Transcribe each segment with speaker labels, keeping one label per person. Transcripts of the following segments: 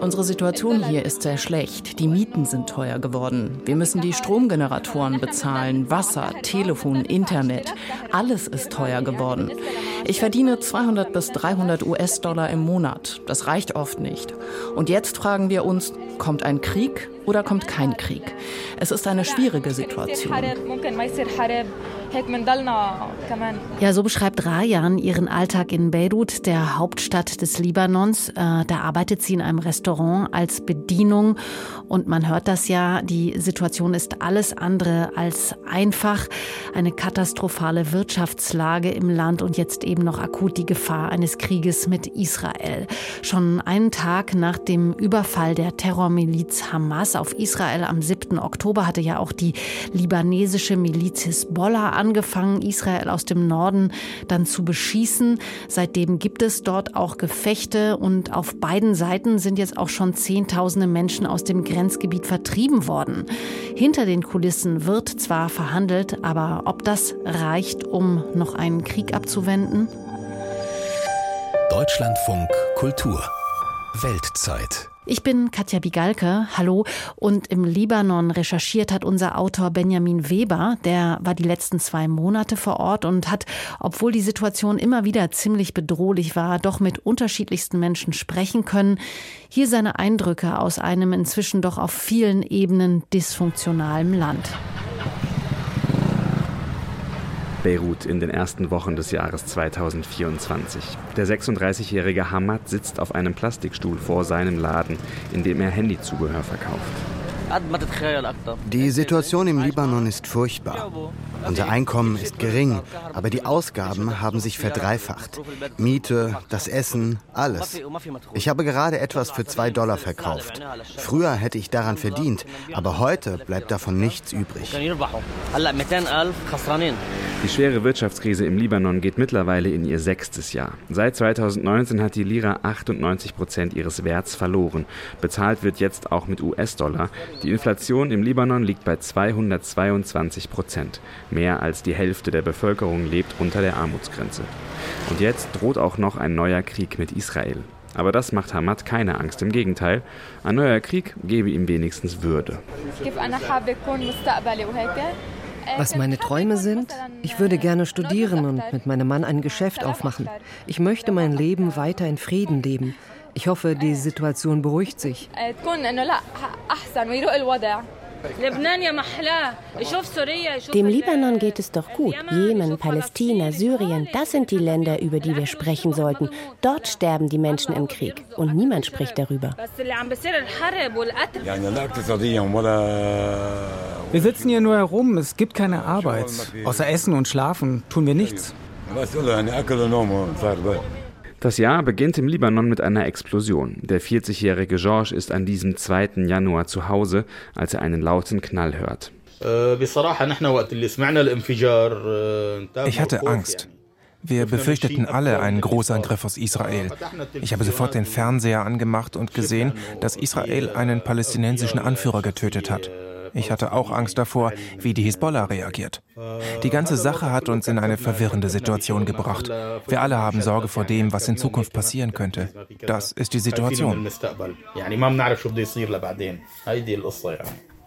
Speaker 1: Unsere Situation hier ist sehr schlecht. Die Mieten sind teuer geworden. Wir müssen die Stromgeneratoren bezahlen, Wasser, Telefon, Internet. Alles ist teuer geworden. Ich verdiene 200 bis 300 US-Dollar im Monat. Das reicht oft nicht. Und jetzt fragen wir uns, kommt ein Krieg oder kommt kein Krieg? Es ist eine schwierige Situation.
Speaker 2: Ja, so beschreibt Rayan ihren Alltag in Beirut, der Hauptstadt des Libanons. Äh, da arbeitet sie in einem Restaurant als Bedienung und man hört das ja, die Situation ist alles andere als einfach. Eine katastrophale Wirtschaftslage im Land und jetzt eben noch akut die Gefahr eines Krieges mit Israel. Schon einen Tag nach dem Überfall der Terrormiliz Hamas auf Israel am 7. Oktober hatte ja auch die libanesische Miliz Hisbollah angefangen, Israel aus dem Norden dann zu beschießen. Seitdem gibt es dort auch Gefechte und auf beiden Seiten sind jetzt auch schon Zehntausende Menschen aus dem Grenzgebiet vertrieben worden. Hinter den Kulissen wird zwar verhandelt, aber ob das reicht, um noch einen Krieg abzuwenden?
Speaker 3: Deutschlandfunk Kultur Weltzeit
Speaker 2: ich bin Katja Bigalke, hallo. Und im Libanon recherchiert hat unser Autor Benjamin Weber. Der war die letzten zwei Monate vor Ort und hat, obwohl die Situation immer wieder ziemlich bedrohlich war, doch mit unterschiedlichsten Menschen sprechen können. Hier seine Eindrücke aus einem inzwischen doch auf vielen Ebenen dysfunktionalen Land.
Speaker 4: Beirut in den ersten Wochen des Jahres 2024. Der 36-jährige Hamad sitzt auf einem Plastikstuhl vor seinem Laden, in dem er Handyzubehör verkauft.
Speaker 5: Die Situation im Libanon ist furchtbar. Unser Einkommen ist gering, aber die Ausgaben haben sich verdreifacht. Miete, das Essen, alles. Ich habe gerade etwas für zwei Dollar verkauft. Früher hätte ich daran verdient, aber heute bleibt davon nichts übrig.
Speaker 4: Die schwere Wirtschaftskrise im Libanon geht mittlerweile in ihr sechstes Jahr. Seit 2019 hat die Lira 98 Prozent ihres Werts verloren. Bezahlt wird jetzt auch mit US-Dollar. Die Inflation im Libanon liegt bei 222 Prozent. Mehr als die Hälfte der Bevölkerung lebt unter der Armutsgrenze. Und jetzt droht auch noch ein neuer Krieg mit Israel. Aber das macht Hamad keine Angst. Im Gegenteil, ein neuer Krieg gebe ihm wenigstens Würde.
Speaker 6: Was meine Träume sind? Ich würde gerne studieren und mit meinem Mann ein Geschäft aufmachen. Ich möchte mein Leben weiter in Frieden leben. Ich hoffe, die Situation beruhigt sich.
Speaker 7: Dem Libanon geht es doch gut. Jemen, Palästina, Syrien, das sind die Länder, über die wir sprechen sollten. Dort sterben die Menschen im Krieg und niemand spricht darüber.
Speaker 8: Wir sitzen hier nur herum, es gibt keine Arbeit. Außer Essen und Schlafen tun wir nichts.
Speaker 4: Das Jahr beginnt im Libanon mit einer Explosion. Der 40-jährige Georges ist an diesem 2. Januar zu Hause, als er einen lauten Knall hört.
Speaker 9: Ich hatte Angst. Wir befürchteten alle einen Großangriff aus Israel. Ich habe sofort den Fernseher angemacht und gesehen, dass Israel einen palästinensischen Anführer getötet hat. Ich hatte auch Angst davor, wie die Hisbollah reagiert. Die ganze Sache hat uns in eine verwirrende Situation gebracht. Wir alle haben Sorge vor dem, was in Zukunft passieren könnte. Das ist die Situation.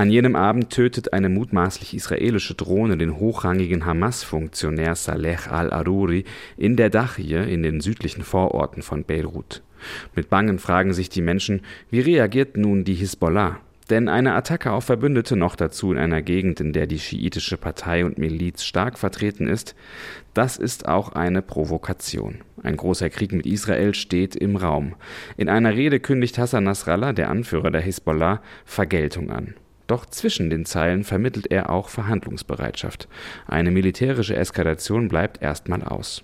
Speaker 4: An jenem Abend tötet eine mutmaßlich israelische Drohne den hochrangigen Hamas-Funktionär Saleh al-Aruri in der Dachie in den südlichen Vororten von Beirut. Mit Bangen fragen sich die Menschen, wie reagiert nun die Hisbollah? Denn eine Attacke auf Verbündete noch dazu in einer Gegend, in der die schiitische Partei und Miliz stark vertreten ist, das ist auch eine Provokation. Ein großer Krieg mit Israel steht im Raum. In einer Rede kündigt Hassan Nasrallah, der Anführer der Hisbollah, Vergeltung an. Doch zwischen den Zeilen vermittelt er auch Verhandlungsbereitschaft. Eine militärische Eskalation bleibt erstmal aus.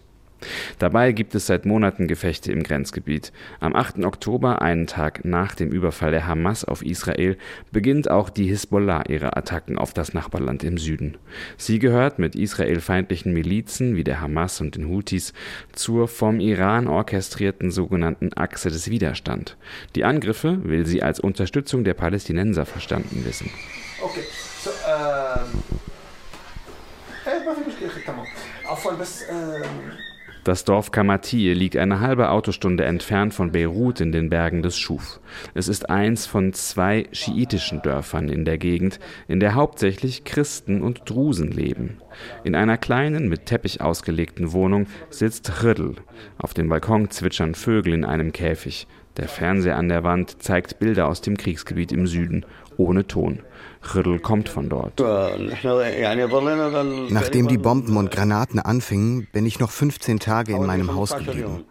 Speaker 4: Dabei gibt es seit Monaten Gefechte im Grenzgebiet. Am 8. Oktober, einen Tag nach dem Überfall der Hamas auf Israel, beginnt auch die Hisbollah ihre Attacken auf das Nachbarland im Süden. Sie gehört mit israelfeindlichen Milizen wie der Hamas und den Houthis zur vom Iran orchestrierten sogenannten Achse des Widerstand. Die Angriffe will sie als Unterstützung der Palästinenser verstanden wissen. Okay, so, ähm, Das Dorf Kamatie liegt eine halbe Autostunde entfernt von Beirut in den Bergen des Schuf. Es ist eins von zwei schiitischen Dörfern in der Gegend, in der hauptsächlich Christen und Drusen leben. In einer kleinen, mit Teppich ausgelegten Wohnung sitzt Chrdl. Auf dem Balkon zwitschern Vögel in einem Käfig. Der Fernseher an der Wand zeigt Bilder aus dem Kriegsgebiet im Süden, ohne Ton. Chrdl kommt von dort.
Speaker 5: Nachdem die Bomben und Granaten anfingen, bin ich noch 15 Tage in meinem Haus geblieben.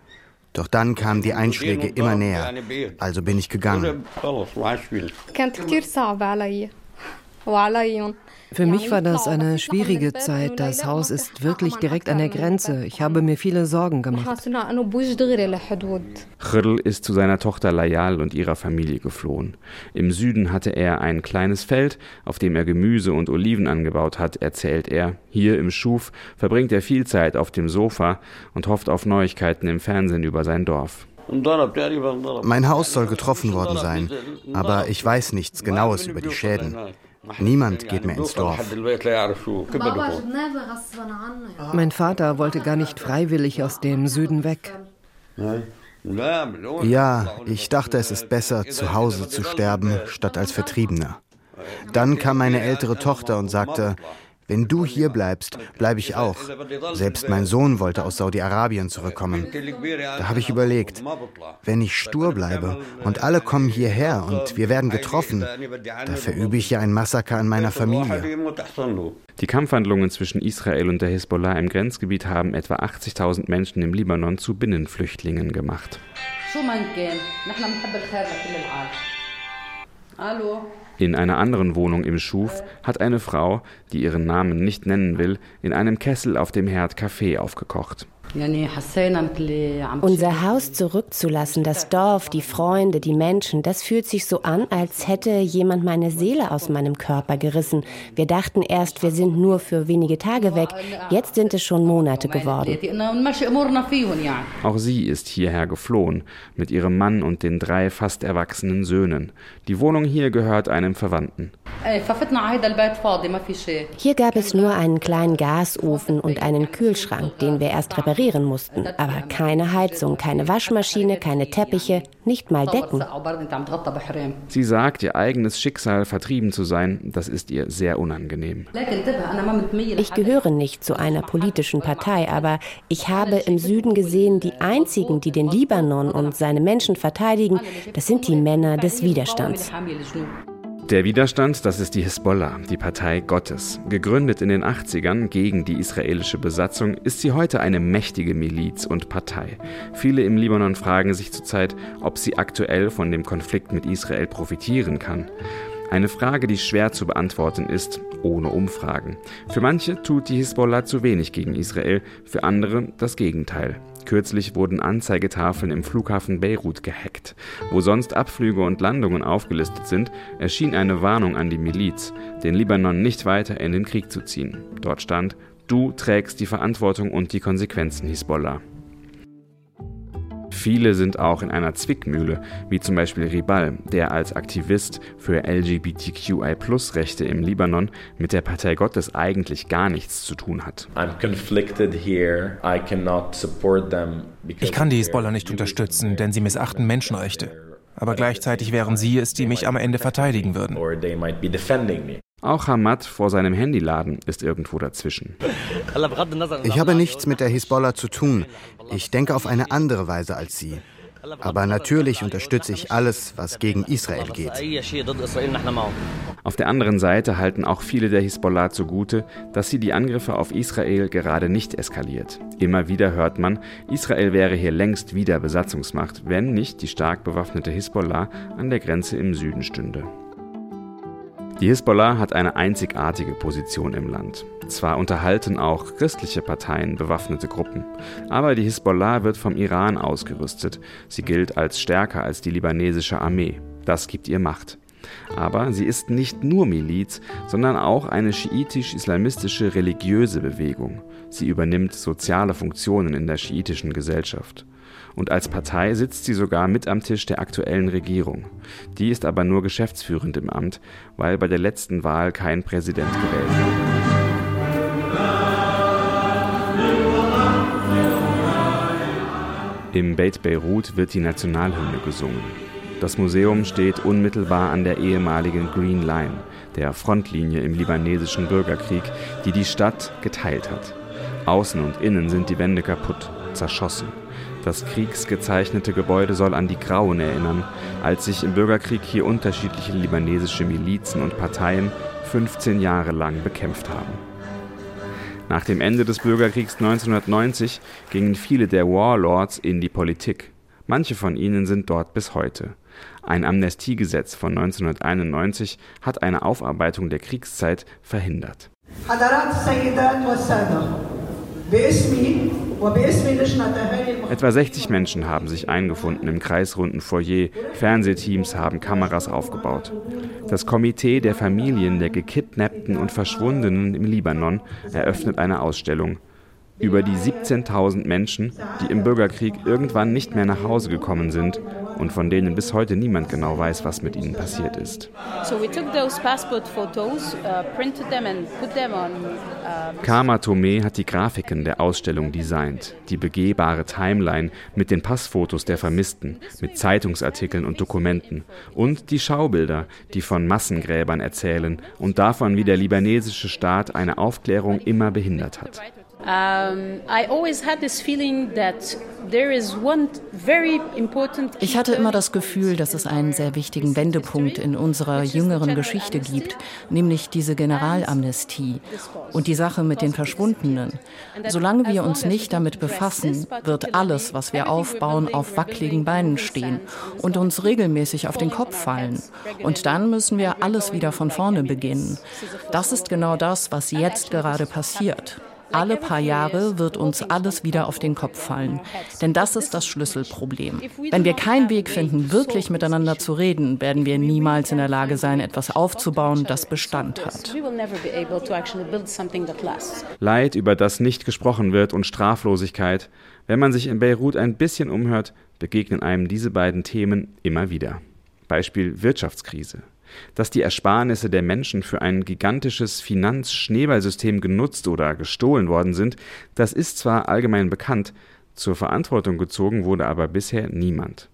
Speaker 5: Doch dann kamen die Einschläge immer näher, also bin ich gegangen.
Speaker 6: Für mich war das eine schwierige Zeit. Das Haus ist wirklich direkt an der Grenze. Ich habe mir viele Sorgen gemacht.
Speaker 4: Chrdl ist zu seiner Tochter Layal und ihrer Familie geflohen. Im Süden hatte er ein kleines Feld, auf dem er Gemüse und Oliven angebaut hat, erzählt er. Hier im Schuf verbringt er viel Zeit auf dem Sofa und hofft auf Neuigkeiten im Fernsehen über sein Dorf.
Speaker 5: Mein Haus soll getroffen worden sein, aber ich weiß nichts Genaues über die Schäden. Niemand geht mehr ins Dorf.
Speaker 6: Mein Vater wollte gar nicht freiwillig aus dem Süden weg.
Speaker 5: Ja, ich dachte, es ist besser, zu Hause zu sterben, statt als Vertriebener. Dann kam meine ältere Tochter und sagte, wenn du hier bleibst, bleibe ich auch. Selbst mein Sohn wollte aus Saudi-Arabien zurückkommen. Da habe ich überlegt, wenn ich stur bleibe und alle kommen hierher und wir werden getroffen, da verübe ich ja ein Massaker an meiner Familie.
Speaker 4: Die Kampfhandlungen zwischen Israel und der Hisbollah im Grenzgebiet haben etwa 80.000 Menschen im Libanon zu Binnenflüchtlingen gemacht. Hallo. In einer anderen Wohnung im Schuf hat eine Frau, die ihren Namen nicht nennen will, in einem Kessel auf dem Herd Kaffee aufgekocht.
Speaker 7: Unser Haus zurückzulassen, das Dorf, die Freunde, die Menschen, das fühlt sich so an, als hätte jemand meine Seele aus meinem Körper gerissen. Wir dachten erst, wir sind nur für wenige Tage weg. Jetzt sind es schon Monate geworden.
Speaker 4: Auch sie ist hierher geflohen, mit ihrem Mann und den drei fast erwachsenen Söhnen. Die Wohnung hier gehört einem Verwandten.
Speaker 7: Hier gab es nur einen kleinen Gasofen und einen Kühlschrank, den wir erst reparieren reparieren mussten. Aber keine Heizung, keine Waschmaschine, keine Teppiche, nicht mal Decken.
Speaker 4: Sie sagt, ihr eigenes Schicksal vertrieben zu sein, das ist ihr sehr unangenehm.
Speaker 7: Ich gehöre nicht zu einer politischen Partei, aber ich habe im Süden gesehen, die einzigen, die den Libanon und seine Menschen verteidigen, das sind die Männer des Widerstands.
Speaker 4: Der Widerstand, das ist die Hisbollah, die Partei Gottes. Gegründet in den 80ern gegen die israelische Besatzung, ist sie heute eine mächtige Miliz und Partei. Viele im Libanon fragen sich zurzeit, ob sie aktuell von dem Konflikt mit Israel profitieren kann. Eine Frage, die schwer zu beantworten ist, ohne Umfragen. Für manche tut die Hisbollah zu wenig gegen Israel, für andere das Gegenteil. Kürzlich wurden Anzeigetafeln im Flughafen Beirut gehackt. Wo sonst Abflüge und Landungen aufgelistet sind, erschien eine Warnung an die Miliz, den Libanon nicht weiter in den Krieg zu ziehen. Dort stand, du trägst die Verantwortung und die Konsequenzen, Hisbollah. Viele sind auch in einer Zwickmühle, wie zum Beispiel Ribal, der als Aktivist für LGBTQI-Rechte im Libanon mit der Partei Gottes eigentlich gar nichts zu tun hat.
Speaker 9: Ich kann die Hisbollah nicht unterstützen, denn sie missachten Menschenrechte. Aber gleichzeitig wären sie es, die mich am Ende verteidigen würden.
Speaker 4: Auch Hamad vor seinem Handyladen ist irgendwo dazwischen.
Speaker 5: Ich habe nichts mit der Hisbollah zu tun. Ich denke auf eine andere Weise als Sie. Aber natürlich unterstütze ich alles, was gegen Israel geht.
Speaker 4: Auf der anderen Seite halten auch viele der Hisbollah zugute, dass sie die Angriffe auf Israel gerade nicht eskaliert. Immer wieder hört man, Israel wäre hier längst wieder Besatzungsmacht, wenn nicht die stark bewaffnete Hisbollah an der Grenze im Süden stünde. Die Hisbollah hat eine einzigartige Position im Land. Zwar unterhalten auch christliche Parteien bewaffnete Gruppen, aber die Hisbollah wird vom Iran ausgerüstet. Sie gilt als stärker als die libanesische Armee. Das gibt ihr Macht. Aber sie ist nicht nur Miliz, sondern auch eine schiitisch-islamistische religiöse Bewegung. Sie übernimmt soziale Funktionen in der schiitischen Gesellschaft und als Partei sitzt sie sogar mit am Tisch der aktuellen Regierung. Die ist aber nur geschäftsführend im Amt, weil bei der letzten Wahl kein Präsident gewählt wurde. Im Beit Beirut wird die Nationalhymne gesungen. Das Museum steht unmittelbar an der ehemaligen Green Line, der Frontlinie im libanesischen Bürgerkrieg, die die Stadt geteilt hat. Außen und innen sind die Wände kaputt, zerschossen. Das kriegsgezeichnete Gebäude soll an die Grauen erinnern, als sich im Bürgerkrieg hier unterschiedliche libanesische Milizen und Parteien 15 Jahre lang bekämpft haben. Nach dem Ende des Bürgerkriegs 1990 gingen viele der Warlords in die Politik. Manche von ihnen sind dort bis heute. Ein Amnestiegesetz von 1991 hat eine Aufarbeitung der Kriegszeit verhindert. Etwa 60 Menschen haben sich eingefunden im kreisrunden Foyer. Fernsehteams haben Kameras aufgebaut. Das Komitee der Familien der Gekidnappten und Verschwundenen im Libanon eröffnet eine Ausstellung über die 17.000 Menschen, die im Bürgerkrieg irgendwann nicht mehr nach Hause gekommen sind und von denen bis heute niemand genau weiß, was mit ihnen passiert ist. Uh, Kama Tome hat die Grafiken der Ausstellung designt, die begehbare Timeline mit den Passfotos der Vermissten, mit Zeitungsartikeln und Dokumenten und die Schaubilder, die von Massengräbern erzählen und davon, wie der libanesische Staat eine Aufklärung immer behindert hat.
Speaker 1: Ich hatte immer das Gefühl, dass es einen sehr wichtigen Wendepunkt in unserer jüngeren Geschichte gibt, nämlich diese Generalamnestie und die Sache mit den Verschwundenen. Solange wir uns nicht damit befassen, wird alles, was wir aufbauen, auf wackeligen Beinen stehen und uns regelmäßig auf den Kopf fallen. Und dann müssen wir alles wieder von vorne beginnen. Das ist genau das, was jetzt gerade passiert. Alle paar Jahre wird uns alles wieder auf den Kopf fallen. Denn das ist das Schlüsselproblem. Wenn wir keinen Weg finden, wirklich miteinander zu reden, werden wir niemals in der Lage sein, etwas aufzubauen, das Bestand hat.
Speaker 4: Leid, über das nicht gesprochen wird, und Straflosigkeit. Wenn man sich in Beirut ein bisschen umhört, begegnen einem diese beiden Themen immer wieder. Beispiel Wirtschaftskrise. Dass die Ersparnisse der Menschen für ein gigantisches Finanzschneeballsystem genutzt oder gestohlen worden sind, das ist zwar allgemein bekannt, zur Verantwortung gezogen wurde aber bisher niemand.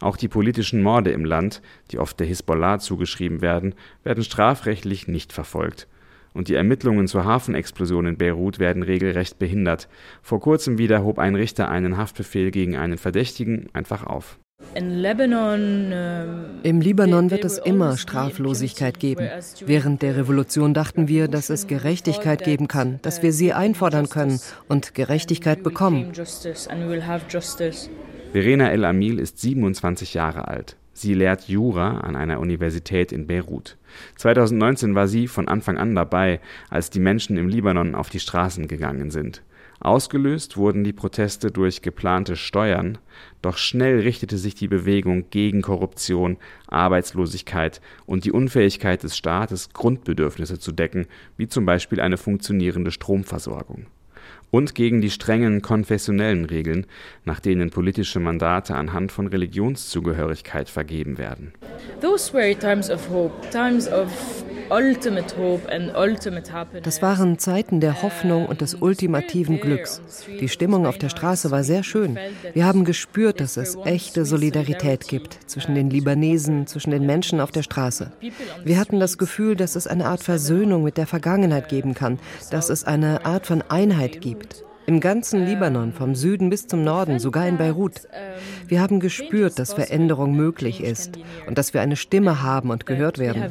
Speaker 4: Auch die politischen Morde im Land, die oft der Hisbollah zugeschrieben werden, werden strafrechtlich nicht verfolgt. Und die Ermittlungen zur Hafenexplosion in Beirut werden regelrecht behindert. Vor kurzem wieder hob ein Richter einen Haftbefehl gegen einen Verdächtigen einfach auf.
Speaker 6: Ähm, Im Libanon wird es immer Straflosigkeit geben. Während der Revolution dachten wir, dass es Gerechtigkeit geben kann, dass wir sie einfordern können und Gerechtigkeit bekommen.
Speaker 4: Verena El Amil ist 27 Jahre alt. Sie lehrt Jura an einer Universität in Beirut. 2019 war sie von Anfang an dabei, als die Menschen im Libanon auf die Straßen gegangen sind. Ausgelöst wurden die Proteste durch geplante Steuern, doch schnell richtete sich die Bewegung gegen Korruption, Arbeitslosigkeit und die Unfähigkeit des Staates, Grundbedürfnisse zu decken, wie zum Beispiel eine funktionierende Stromversorgung und gegen die strengen konfessionellen Regeln, nach denen politische Mandate anhand von Religionszugehörigkeit vergeben werden.
Speaker 6: Das waren Zeiten der Hoffnung und des ultimativen Glücks. Die Stimmung auf der Straße war sehr schön. Wir haben gespürt, dass es echte Solidarität gibt zwischen den Libanesen, zwischen den Menschen auf der Straße. Wir hatten das Gefühl, dass es eine Art Versöhnung mit der Vergangenheit geben kann, dass es eine Art von Einheit gibt. Im ganzen Libanon, vom Süden bis zum Norden, sogar in Beirut. Wir haben gespürt, dass Veränderung möglich ist und dass wir eine Stimme haben und gehört werden.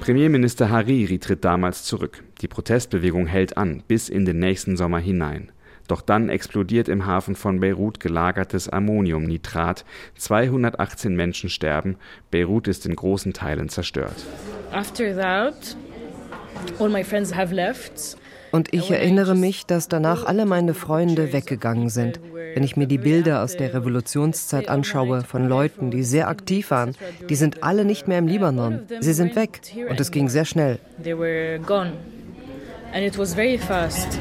Speaker 4: Premierminister Hariri tritt damals zurück. Die Protestbewegung hält an, bis in den nächsten Sommer hinein. Doch dann explodiert im Hafen von Beirut gelagertes Ammoniumnitrat. 218 Menschen sterben. Beirut ist in großen Teilen zerstört. After that,
Speaker 6: all my friends have left. Und ich erinnere mich, dass danach alle meine Freunde weggegangen sind. Wenn ich mir die Bilder aus der Revolutionszeit anschaue von Leuten, die sehr aktiv waren, die sind alle nicht mehr im Libanon. Sie sind weg und es ging sehr schnell. And it was very fast.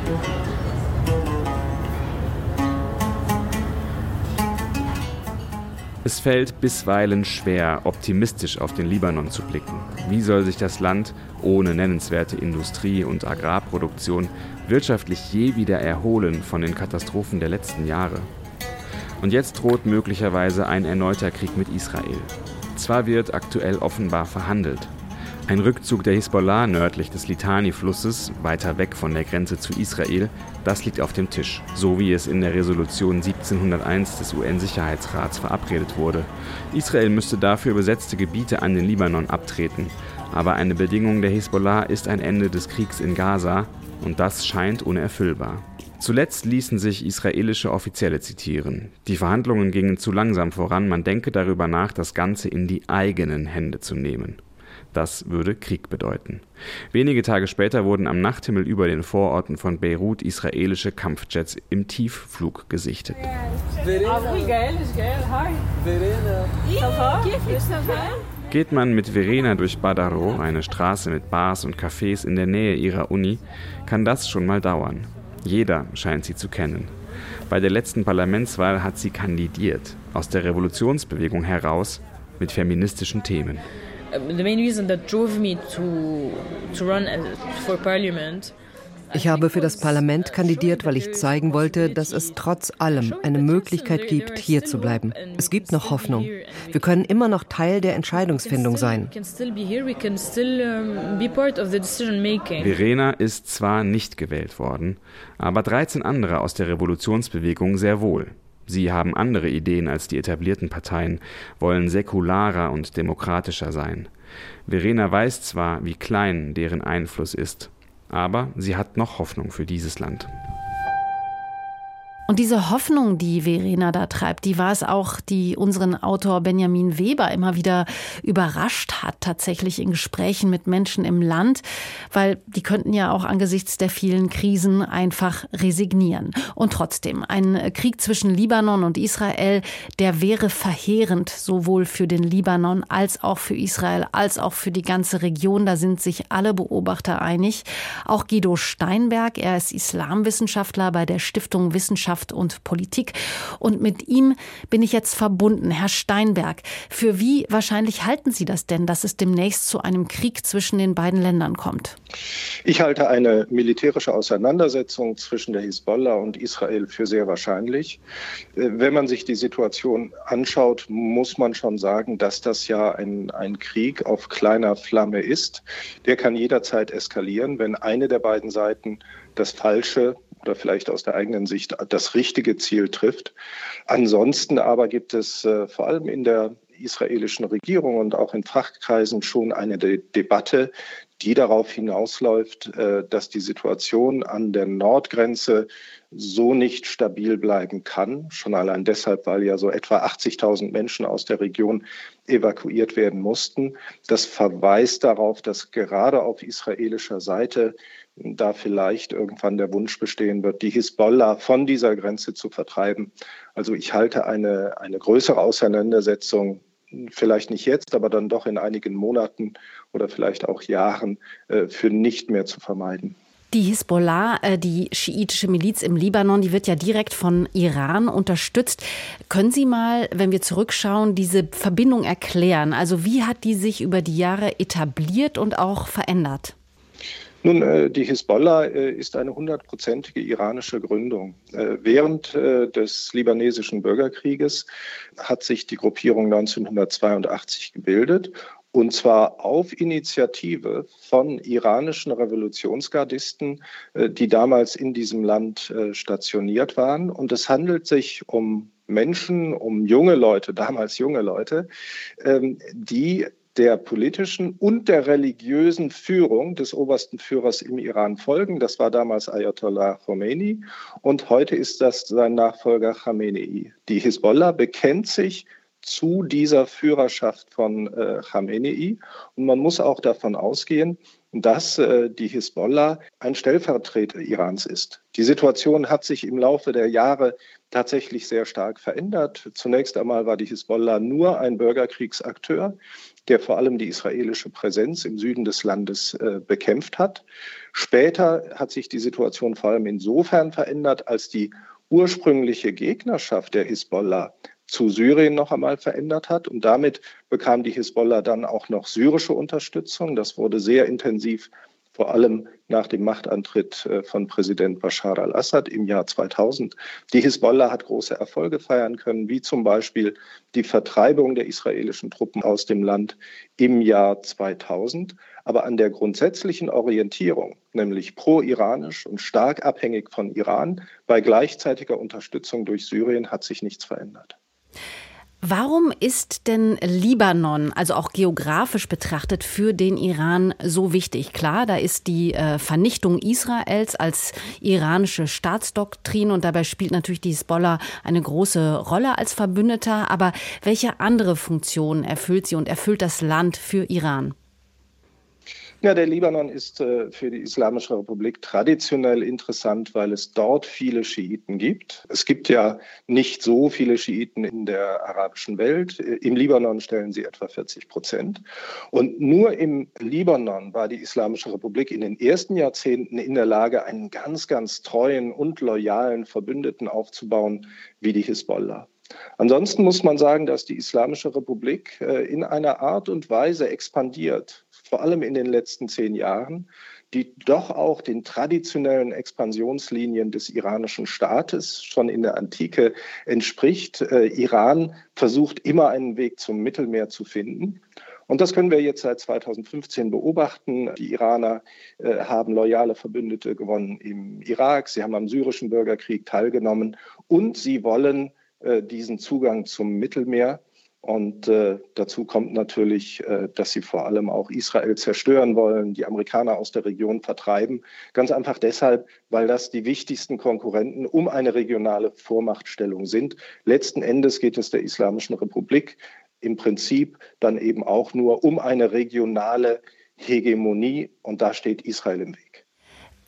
Speaker 4: Es fällt bisweilen schwer, optimistisch auf den Libanon zu blicken. Wie soll sich das Land ohne nennenswerte Industrie und Agrarproduktion wirtschaftlich je wieder erholen von den Katastrophen der letzten Jahre? Und jetzt droht möglicherweise ein erneuter Krieg mit Israel. Zwar wird aktuell offenbar verhandelt. Ein Rückzug der Hisbollah nördlich des Litani-Flusses, weiter weg von der Grenze zu Israel, das liegt auf dem Tisch, so wie es in der Resolution 1701 des UN-Sicherheitsrats verabredet wurde. Israel müsste dafür besetzte Gebiete an den Libanon abtreten. Aber eine Bedingung der Hisbollah ist ein Ende des Kriegs in Gaza, und das scheint unerfüllbar. Zuletzt ließen sich israelische Offizielle zitieren. Die Verhandlungen gingen zu langsam voran, man denke darüber nach, das Ganze in die eigenen Hände zu nehmen. Das würde Krieg bedeuten. Wenige Tage später wurden am Nachthimmel über den Vororten von Beirut israelische Kampfjets im Tiefflug gesichtet. Geht man mit Verena durch Badaro, eine Straße mit Bars und Cafés in der Nähe ihrer Uni, kann das schon mal dauern. Jeder scheint sie zu kennen. Bei der letzten Parlamentswahl hat sie kandidiert, aus der Revolutionsbewegung heraus, mit feministischen Themen. The main reason that drove me
Speaker 6: to, to run for parliament ich habe für das Parlament kandidiert, weil ich zeigen wollte, dass es trotz allem eine Möglichkeit gibt, hier zu bleiben. Es gibt noch Hoffnung. Wir können immer noch Teil der Entscheidungsfindung sein.
Speaker 4: Verena ist zwar nicht gewählt worden, aber 13 andere aus der Revolutionsbewegung sehr wohl. Sie haben andere Ideen als die etablierten Parteien, wollen säkularer und demokratischer sein. Verena weiß zwar, wie klein deren Einfluss ist, aber sie hat noch Hoffnung für dieses Land.
Speaker 2: Und diese Hoffnung, die Verena da treibt, die war es auch, die unseren Autor Benjamin Weber immer wieder überrascht hat, tatsächlich in Gesprächen mit Menschen im Land, weil die könnten ja auch angesichts der vielen Krisen einfach resignieren. Und trotzdem, ein Krieg zwischen Libanon und Israel, der wäre verheerend, sowohl für den Libanon als auch für Israel, als auch für die ganze Region. Da sind sich alle Beobachter einig. Auch Guido Steinberg, er ist Islamwissenschaftler bei der Stiftung Wissenschaft Wirtschaft und Politik. Und mit ihm bin ich jetzt verbunden. Herr Steinberg, für wie wahrscheinlich halten Sie das denn, dass es demnächst zu einem Krieg zwischen den beiden Ländern kommt?
Speaker 10: Ich halte eine militärische Auseinandersetzung zwischen der Hisbollah und Israel für sehr wahrscheinlich. Äh, wenn man sich die Situation anschaut, muss man schon sagen, dass das ja ein, ein Krieg auf kleiner Flamme ist. Der kann jederzeit eskalieren, wenn eine der beiden Seiten das Falsche oder vielleicht aus der eigenen Sicht das richtige Ziel trifft. Ansonsten aber gibt es äh, vor allem in der israelischen Regierung und auch in Fachkreisen schon eine De Debatte, die darauf hinausläuft, äh, dass die Situation an der Nordgrenze so nicht stabil bleiben kann. Schon allein deshalb, weil ja so etwa 80.000 Menschen aus der Region evakuiert werden mussten. Das verweist darauf, dass gerade auf israelischer Seite da vielleicht irgendwann der Wunsch bestehen wird, die Hisbollah von dieser Grenze zu vertreiben. Also ich halte eine, eine größere Auseinandersetzung vielleicht nicht jetzt, aber dann doch in einigen Monaten oder vielleicht auch Jahren äh, für nicht mehr zu vermeiden.
Speaker 2: Die Hisbollah, äh, die schiitische Miliz im Libanon, die wird ja direkt von Iran unterstützt. Können Sie mal, wenn wir zurückschauen, diese Verbindung erklären? Also wie hat die sich über die Jahre etabliert und auch verändert?
Speaker 10: Nun, äh, die Hisbollah ist eine hundertprozentige iranische Gründung. Äh, während des libanesischen Bürgerkrieges hat sich die Gruppierung 1982 gebildet und zwar auf Initiative von iranischen Revolutionsgardisten, die damals in diesem Land stationiert waren. Und es handelt sich um Menschen, um junge Leute, damals junge Leute, ähm, die der politischen und der religiösen Führung des obersten Führers im Iran folgen. Das war damals Ayatollah Khomeini und heute ist das sein Nachfolger Khamenei. Die Hisbollah bekennt sich zu dieser Führerschaft von äh, Khamenei und man muss auch davon ausgehen, dass äh, die Hisbollah ein Stellvertreter Irans ist. Die Situation hat sich im Laufe der Jahre tatsächlich sehr stark verändert. Zunächst einmal war die Hisbollah nur ein Bürgerkriegsakteur der vor allem die israelische Präsenz im Süden des Landes äh, bekämpft hat. Später hat sich die Situation vor allem insofern verändert, als die ursprüngliche Gegnerschaft der Hisbollah zu Syrien noch einmal verändert hat. Und damit bekam die Hisbollah dann auch noch syrische Unterstützung. Das wurde sehr intensiv vor allem nach dem Machtantritt äh, von Präsident Bashar al-Assad im Jahr 2000. Die Hisbollah hat große Erfolge feiern können, wie zum Beispiel die Vertreibung der israelischen Truppen aus dem Land im Jahr 2000. Aber an der grundsätzlichen Orientierung, nämlich pro-iranisch und stark abhängig von Iran, bei gleichzeitiger Unterstützung durch Syrien hat sich nichts verändert.
Speaker 2: Warum ist denn Libanon, also auch geografisch betrachtet, für den Iran so wichtig? Klar, da ist die äh, Vernichtung Israels als iranische Staatsdoktrin und dabei spielt natürlich die Hisbollah eine große Rolle als Verbündeter. Aber welche andere Funktion erfüllt sie und erfüllt das Land für Iran?
Speaker 10: Ja, der Libanon ist äh, für die Islamische Republik traditionell interessant, weil es dort viele Schiiten gibt. Es gibt ja nicht so viele Schiiten in der arabischen Welt. Äh, Im Libanon stellen sie etwa 40 Prozent. Und nur im Libanon war die Islamische Republik in den ersten Jahrzehnten in der Lage, einen ganz, ganz treuen und loyalen Verbündeten aufzubauen, wie die Hisbollah. Ansonsten muss man sagen, dass die Islamische Republik äh, in einer Art und Weise expandiert vor allem in den letzten zehn Jahren, die doch auch den traditionellen Expansionslinien des iranischen Staates schon in der Antike entspricht. Äh, Iran versucht immer einen Weg zum Mittelmeer zu finden. Und das können wir jetzt seit 2015 beobachten. Die Iraner äh, haben loyale Verbündete gewonnen im Irak. Sie haben am syrischen Bürgerkrieg teilgenommen und sie wollen äh, diesen Zugang zum Mittelmeer und äh, dazu kommt natürlich, äh, dass sie vor allem auch Israel zerstören wollen, die Amerikaner aus der Region vertreiben. Ganz einfach deshalb, weil das die wichtigsten Konkurrenten um eine regionale Vormachtstellung sind. Letzten Endes geht es der Islamischen Republik im Prinzip dann eben auch nur um eine regionale Hegemonie. Und da steht Israel im Weg.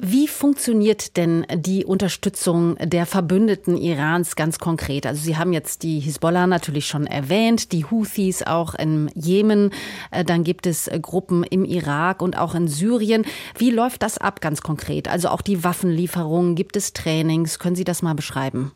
Speaker 2: Wie funktioniert denn die Unterstützung der Verbündeten Irans ganz konkret? Also Sie haben jetzt die Hisbollah natürlich schon erwähnt, die Houthis auch im Jemen, äh, dann gibt es Gruppen im Irak und auch in Syrien. Wie läuft das ab ganz konkret? Also auch die Waffenlieferungen, gibt es Trainings? Können Sie das mal beschreiben?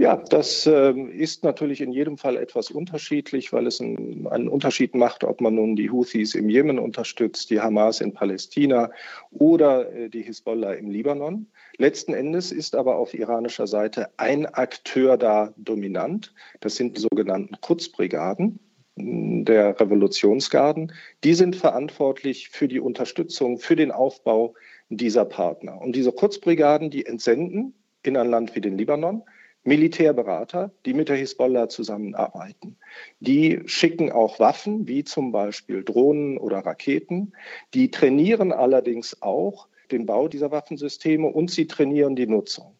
Speaker 10: Ja, das äh, ist natürlich in jedem Fall etwas unterschiedlich, weil es ein, einen Unterschied macht, ob man nun die Houthis im Jemen unterstützt, die Hamas in Palästina oder äh, die Hisbollah im Libanon. Letzten Endes ist aber auf iranischer Seite ein Akteur da dominant. Das sind die sogenannten Kurzbrigaden der Revolutionsgarden. Die sind verantwortlich für die Unterstützung, für den Aufbau dieser Partner. Und diese Kurzbrigaden, die entsenden in ein Land wie den Libanon, Militärberater, die mit der Hisbollah zusammenarbeiten. Die schicken auch Waffen, wie zum Beispiel Drohnen oder Raketen. Die trainieren allerdings auch den Bau dieser Waffensysteme und sie trainieren die Nutzung.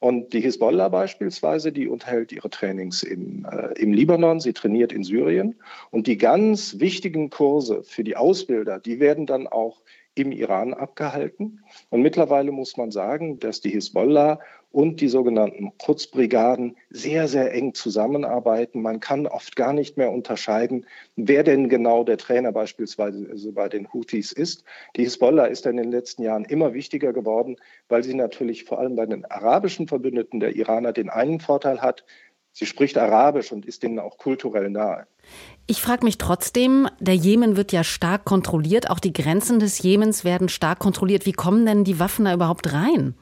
Speaker 10: Und die Hisbollah beispielsweise, die unterhält ihre Trainings im, äh, im Libanon, sie trainiert in Syrien. Und die ganz wichtigen Kurse für die Ausbilder, die werden dann auch im Iran abgehalten. Und mittlerweile muss man sagen, dass die Hisbollah und die sogenannten Kurzbrigaden sehr, sehr eng zusammenarbeiten. Man kann oft gar nicht mehr unterscheiden, wer denn genau der Trainer beispielsweise bei den Houthis ist. Die Hisbollah ist in den letzten Jahren immer wichtiger geworden, weil sie natürlich vor allem bei den arabischen Verbündeten der Iraner den einen Vorteil hat, Sie spricht Arabisch und ist denen auch kulturell nahe.
Speaker 2: Ich frage mich trotzdem, der Jemen wird ja stark kontrolliert, auch die Grenzen des Jemens werden stark kontrolliert. Wie kommen denn die Waffen da überhaupt rein?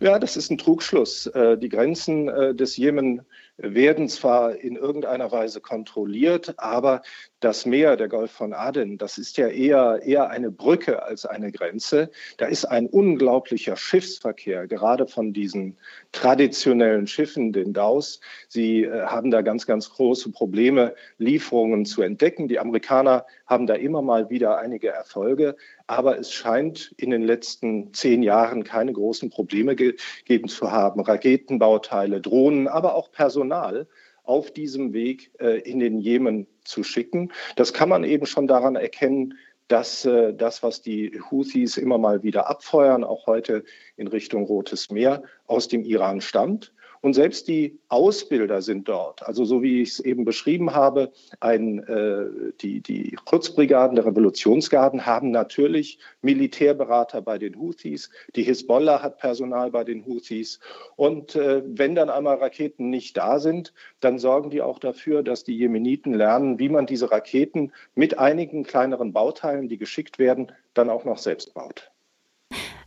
Speaker 10: Ja, das ist ein Trugschluss. Äh, die Grenzen äh, des Jemen werden zwar in irgendeiner Weise kontrolliert, aber das Meer, der Golf von Aden, das ist ja eher, eher eine Brücke als eine Grenze. Da ist ein unglaublicher Schiffsverkehr, gerade von diesen traditionellen Schiffen, den Daus. Sie äh, haben da ganz, ganz große Probleme, Lieferungen zu entdecken. Die Amerikaner haben da immer mal wieder einige Erfolge. Aber es scheint in den letzten zehn Jahren keine großen Probleme gegeben zu haben. Raketenbauteile, Drohnen, aber auch Personal auf diesem Weg äh, in den Jemen zu schicken. Das kann man eben schon daran erkennen, dass äh, das, was die Houthis immer mal wieder abfeuern, auch heute in Richtung Rotes Meer, aus dem Iran stammt. Und selbst die Ausbilder sind dort. Also so wie ich es eben beschrieben habe, ein, äh, die, die Kurzbrigaden der Revolutionsgarden haben natürlich Militärberater bei den Houthis. Die Hisbollah hat Personal bei den Houthis. Und äh, wenn dann einmal Raketen nicht da sind, dann sorgen die auch dafür, dass die Jemeniten lernen, wie man diese Raketen mit einigen kleineren Bauteilen, die geschickt werden, dann auch noch selbst baut.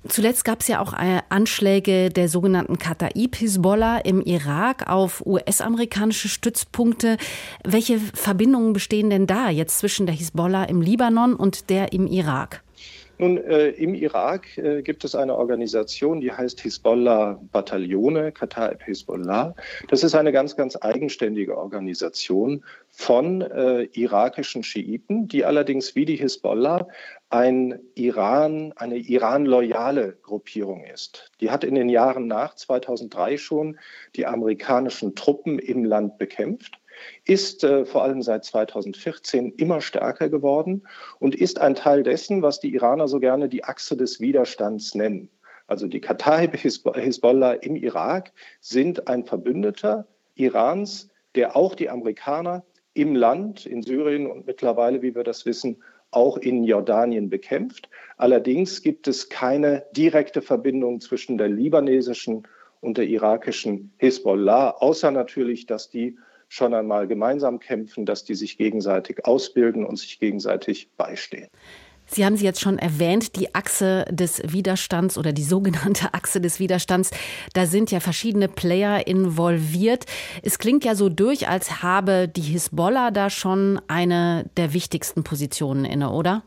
Speaker 2: Zuletzt gab es ja auch äh, Anschläge der sogenannten Kataib Hisbollah im Irak auf US-amerikanische Stützpunkte. Welche Verbindungen bestehen denn da jetzt zwischen der Hisbollah im Libanon und der im Irak?
Speaker 10: Nun, äh, im Irak äh, gibt es eine Organisation, die heißt Hisbollah Bataillone, Kataib Hisbollah. Das ist eine ganz, ganz eigenständige Organisation von äh, irakischen Schiiten, die allerdings wie die Hisbollah ein Iran, eine Iran-loyale Gruppierung ist. Die hat in den Jahren nach 2003 schon die amerikanischen Truppen im Land bekämpft ist äh, vor allem seit 2014 immer stärker geworden und ist ein Teil dessen, was die Iraner so gerne die Achse des Widerstands nennen. Also die Kataib Hisbollah im Irak sind ein Verbündeter Irans, der auch die Amerikaner im Land, in Syrien und mittlerweile, wie wir das wissen, auch in Jordanien bekämpft. Allerdings gibt es keine direkte Verbindung zwischen der libanesischen und der irakischen Hisbollah, außer natürlich, dass die schon einmal gemeinsam kämpfen, dass die sich gegenseitig ausbilden und sich gegenseitig beistehen.
Speaker 2: Sie haben sie jetzt schon erwähnt, die Achse des Widerstands oder die sogenannte Achse des Widerstands. Da sind ja verschiedene Player involviert. Es klingt ja so durch, als habe die Hisbollah da schon eine der wichtigsten Positionen inne, oder?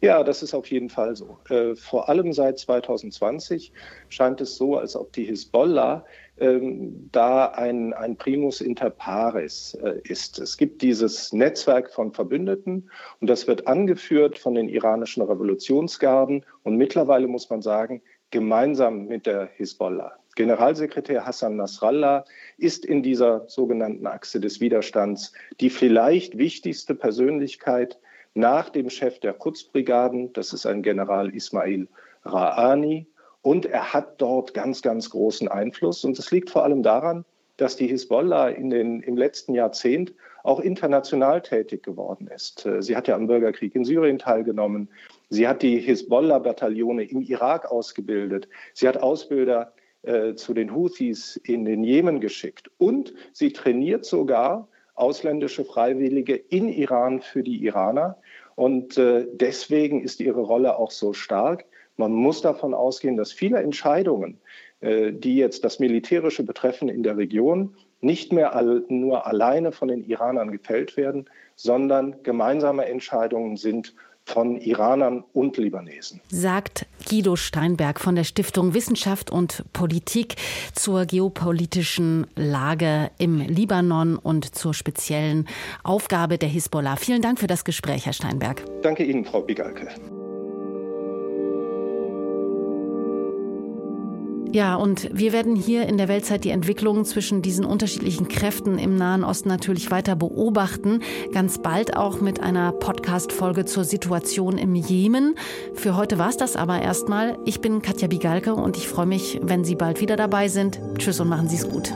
Speaker 10: Ja, das ist auf jeden Fall so. Äh, vor allem seit 2020 scheint es so, als ob die Hisbollah ähm, da ein, ein Primus inter pares äh, ist. Es gibt dieses Netzwerk von Verbündeten und das wird angeführt von den iranischen Revolutionsgarden und mittlerweile muss man sagen, gemeinsam mit der Hisbollah. Generalsekretär Hassan Nasrallah ist in dieser sogenannten Achse des Widerstands die vielleicht wichtigste Persönlichkeit nach dem Chef der Quds-Brigaden, das ist ein General Ismail Ra'ani. Und er hat dort ganz, ganz großen Einfluss. Und es liegt vor allem daran, dass die Hisbollah in den, im letzten Jahrzehnt auch international tätig geworden ist. Sie hat ja am Bürgerkrieg in Syrien teilgenommen. Sie hat die Hisbollah-Bataillone im Irak ausgebildet. Sie hat Ausbilder äh, zu den Houthis in den Jemen geschickt. Und sie trainiert sogar ausländische Freiwillige in Iran für die Iraner. Und äh, deswegen ist ihre Rolle auch so stark. Man muss davon ausgehen, dass viele Entscheidungen, äh, die jetzt das Militärische betreffen in der Region, nicht mehr all, nur alleine von den Iranern gefällt werden, sondern gemeinsame Entscheidungen sind von Iranern und Libanesen.
Speaker 2: Sagt Guido Steinberg von der Stiftung Wissenschaft und Politik zur geopolitischen Lage im Libanon und zur speziellen Aufgabe der Hisbollah. Vielen Dank für das Gespräch, Herr Steinberg.
Speaker 10: Danke Ihnen, Frau Bigalke.
Speaker 2: Ja, und wir werden hier in der Weltzeit die Entwicklung zwischen diesen unterschiedlichen Kräften im Nahen Osten natürlich weiter beobachten. Ganz bald auch mit einer Podcast-Folge zur Situation im Jemen. Für heute war es das aber erstmal. Ich bin Katja Bigalke und ich freue mich, wenn Sie bald wieder dabei sind. Tschüss und machen Sie es gut.